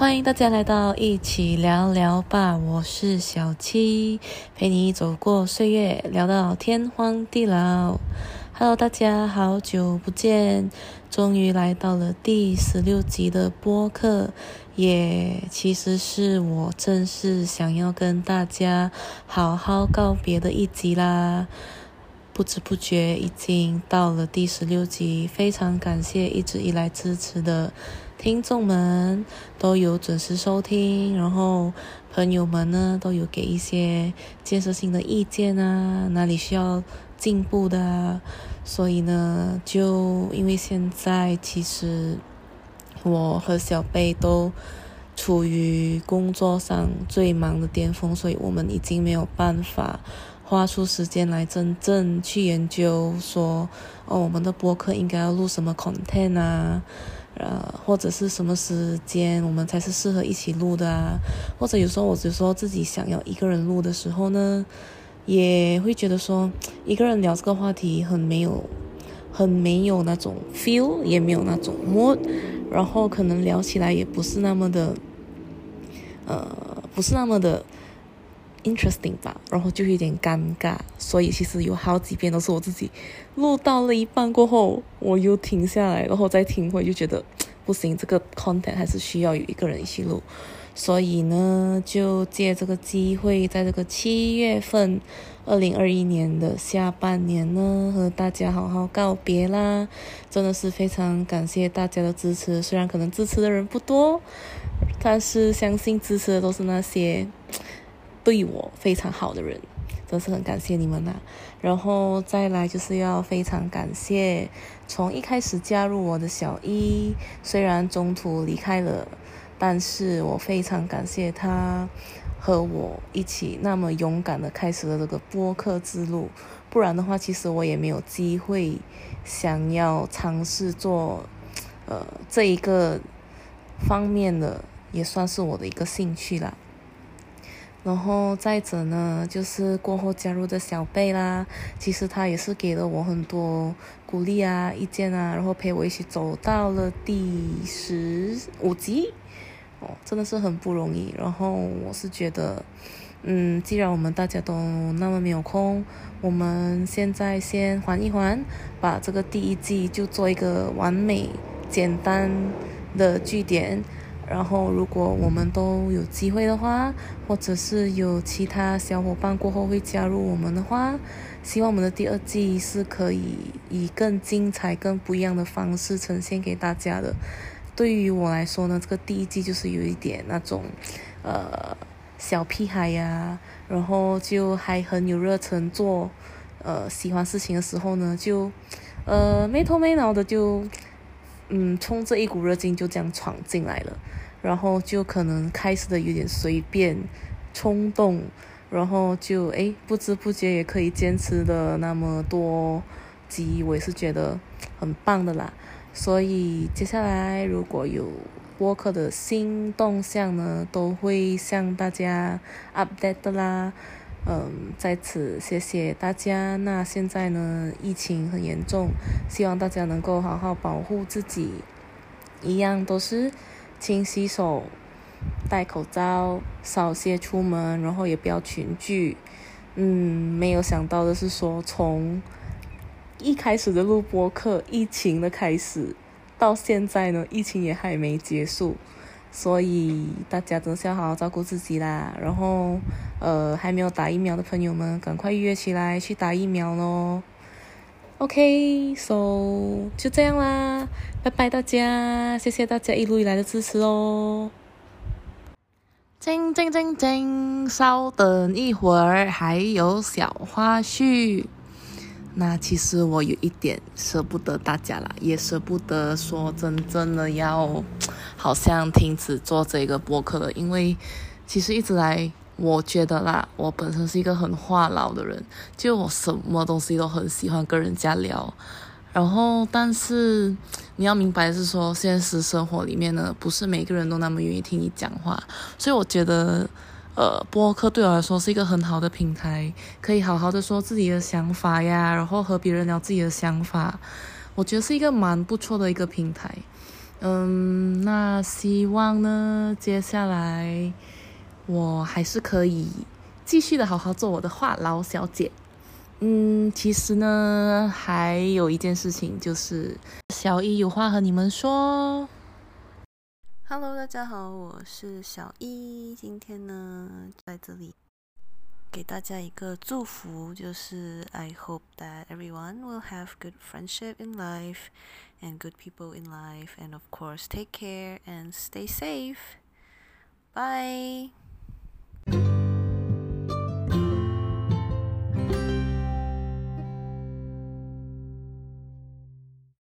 欢迎大家来到一起聊聊吧，我是小七，陪你走过岁月，聊到天荒地老。Hello，大家好久不见，终于来到了第十六集的播客，也其实是我正式想要跟大家好好告别的一集啦。不知不觉已经到了第十六集，非常感谢一直以来支持的。听众们都有准时收听，然后朋友们呢都有给一些建设性的意见啊，哪里需要进步的啊，所以呢，就因为现在其实我和小贝都处于工作上最忙的巅峰，所以我们已经没有办法花出时间来真正去研究说，哦，我们的播客应该要录什么 content 啊。呃，或者是什么时间我们才是适合一起录的啊？或者有时候我只说自己想要一个人录的时候呢，也会觉得说一个人聊这个话题很没有，很没有那种 feel，也没有那种 mood，然后可能聊起来也不是那么的，呃，不是那么的。Interesting 吧，然后就有点尴尬，所以其实有好几遍都是我自己录到了一半过后，我又停下来，然后再听回，就觉得不行，这个 content 还是需要有一个人一起录，所以呢，就借这个机会，在这个七月份，二零二一年的下半年呢，和大家好好告别啦！真的是非常感谢大家的支持，虽然可能支持的人不多，但是相信支持的都是那些。对我非常好的人，真是很感谢你们呐。然后再来就是要非常感谢从一开始加入我的小一，虽然中途离开了，但是我非常感谢他和我一起那么勇敢的开始了这个播客之路。不然的话，其实我也没有机会想要尝试做呃这一个方面的，也算是我的一个兴趣啦。然后再者呢，就是过后加入的小贝啦，其实他也是给了我很多鼓励啊、意见啊，然后陪我一起走到了第十五集，哦，真的是很不容易。然后我是觉得，嗯，既然我们大家都那么没有空，我们现在先缓一缓，把这个第一季就做一个完美、简单的据点。然后，如果我们都有机会的话，或者是有其他小伙伴过后会加入我们的话，希望我们的第二季是可以以更精彩、更不一样的方式呈现给大家的。对于我来说呢，这个第一季就是有一点那种，呃，小屁孩呀，然后就还很有热忱做，呃，喜欢事情的时候呢，就，呃，没头没脑的就。嗯，冲着一股热劲就这样闯进来了，然后就可能开始的有点随便、冲动，然后就诶不知不觉也可以坚持的那么多集，我也是觉得很棒的啦。所以接下来如果有播客的新动向呢，都会向大家 update 的啦。嗯，在此谢谢大家。那现在呢，疫情很严重，希望大家能够好好保护自己，一样都是勤洗手、戴口罩、少些出门，然后也不要群聚。嗯，没有想到的是说，从一开始的录播课，疫情的开始，到现在呢，疫情也还没结束。所以大家都是要好好照顾自己啦，然后，呃，还没有打疫苗的朋友们，赶快约起来去打疫苗喽。OK，so 就这样啦，拜拜大家，谢谢大家一路以来的支持哦。静静静静，稍等一会儿，还有小花絮。那其实我有一点舍不得大家啦，也舍不得说真正的要。好像停止做这个播客了，因为其实一直来，我觉得啦，我本身是一个很话痨的人，就我什么东西都很喜欢跟人家聊。然后，但是你要明白是说，现实生活里面呢，不是每个人都那么愿意听你讲话。所以我觉得，呃，播客对我来说是一个很好的平台，可以好好的说自己的想法呀，然后和别人聊自己的想法，我觉得是一个蛮不错的一个平台。嗯，那希望呢，接下来我还是可以继续的好好做我的话痨小姐。嗯，其实呢，还有一件事情就是小一有话和你们说。Hello，大家好，我是小一，今天呢在这里给大家一个祝福，就是 I hope that everyone will have good friendship in life and good people in life, and of course take care and stay safe. Bye.